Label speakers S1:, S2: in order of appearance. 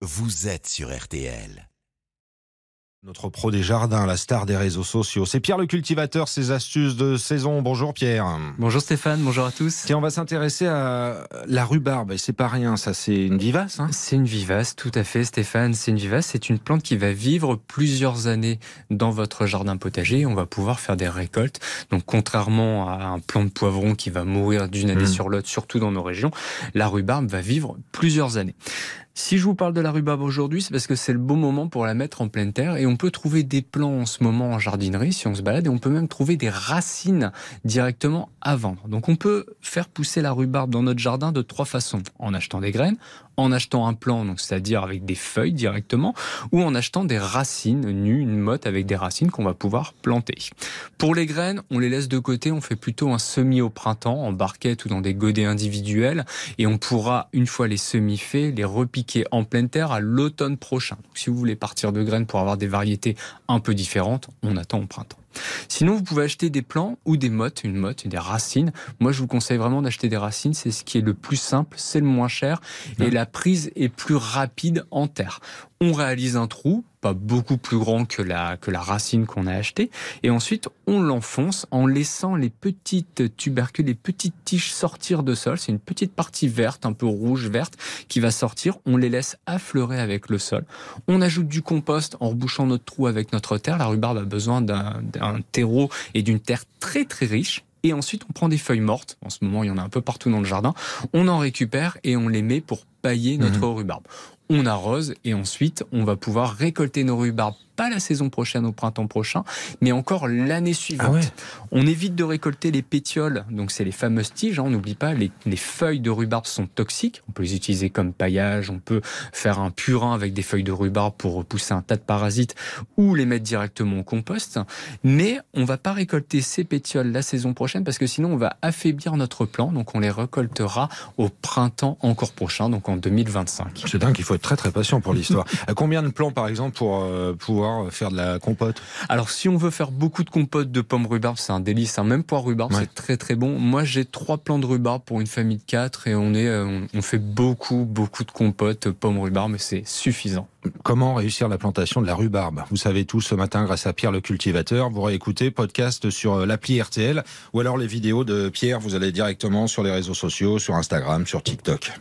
S1: vous êtes sur RTL.
S2: Notre pro des jardins, la star des réseaux sociaux, c'est Pierre le cultivateur, ses astuces de saison. Bonjour Pierre.
S3: Bonjour Stéphane, bonjour à tous.
S2: Tiens, on va s'intéresser à la rhubarbe, et c'est pas rien, ça c'est une vivace. Hein
S3: c'est une vivace, tout à fait Stéphane, c'est une vivace, c'est une plante qui va vivre plusieurs années dans votre jardin potager, on va pouvoir faire des récoltes. Donc contrairement à un plant de poivron qui va mourir d'une année mmh. sur l'autre, surtout dans nos régions, la rhubarbe va vivre plusieurs années. Si je vous parle de la rhubarbe aujourd'hui, c'est parce que c'est le bon moment pour la mettre en pleine terre et on peut trouver des plants en ce moment en jardinerie si on se balade et on peut même trouver des racines directement à vendre. Donc on peut faire pousser la rhubarbe dans notre jardin de trois façons. En achetant des graines, en achetant un plant, donc c'est-à-dire avec des feuilles directement, ou en achetant des racines nues, une motte avec des racines qu'on va pouvoir planter. Pour les graines, on les laisse de côté, on fait plutôt un semis au printemps, en barquette ou dans des godets individuels, et on pourra, une fois les semis faits, les repiquer en pleine terre à l'automne prochain. Donc, si vous voulez partir de graines pour avoir des variétés un peu différentes, on attend au printemps. Sinon, vous pouvez acheter des plants ou des mottes, une motte, des racines. Moi, je vous conseille vraiment d'acheter des racines. C'est ce qui est le plus simple, c'est le moins cher et la prise est plus rapide en terre. On réalise un trou, pas beaucoup plus grand que la, que la racine qu'on a achetée, et ensuite on l'enfonce en laissant les petites tubercules, les petites tiges sortir de sol. C'est une petite partie verte, un peu rouge verte, qui va sortir. On les laisse affleurer avec le sol. On ajoute du compost en rebouchant notre trou avec notre terre. La rhubarbe a besoin d'un terreau et d'une terre très très riche et ensuite on prend des feuilles mortes, en ce moment il y en a un peu partout dans le jardin, on en récupère et on les met pour pailler notre mhm. rhubarbe. On arrose et ensuite on va pouvoir récolter nos rhubarbes pas la saison prochaine au printemps prochain, mais encore l'année suivante. Ah on évite de récolter les pétioles, donc c'est les fameuses tiges. Hein, on n'oublie pas, les, les, feuilles de rhubarbe sont toxiques. On peut les utiliser comme paillage, on peut faire un purin avec des feuilles de rhubarbe pour repousser un tas de parasites ou les mettre directement au compost. Mais on va pas récolter ces pétioles la saison prochaine parce que sinon on va affaiblir notre plant. Donc on les récoltera au printemps encore prochain, donc en 2025.
S2: C'est dingue, il faut être très très patient pour l'histoire. Combien de plants par exemple pour euh, pouvoir faire de la compote?
S3: Alors, si on veut faire beaucoup de compote de pommes rhubarbe, c'est un délice. Hein. Même poire rhubarbe, c'est très très bon. Moi, j'ai trois plants de rhubarbe pour une famille de quatre et on est, euh, on fait beaucoup beaucoup de compote pommes rhubarbe, mais c'est suffisant.
S2: Comment réussir la plantation de la rhubarbe? Vous savez tout ce matin grâce à Pierre le cultivateur. Vous réécoutez podcast sur euh, l'appli RTL ou alors les vidéos de Pierre. Vous allez directement sur les réseaux sociaux, sur Instagram, sur TikTok.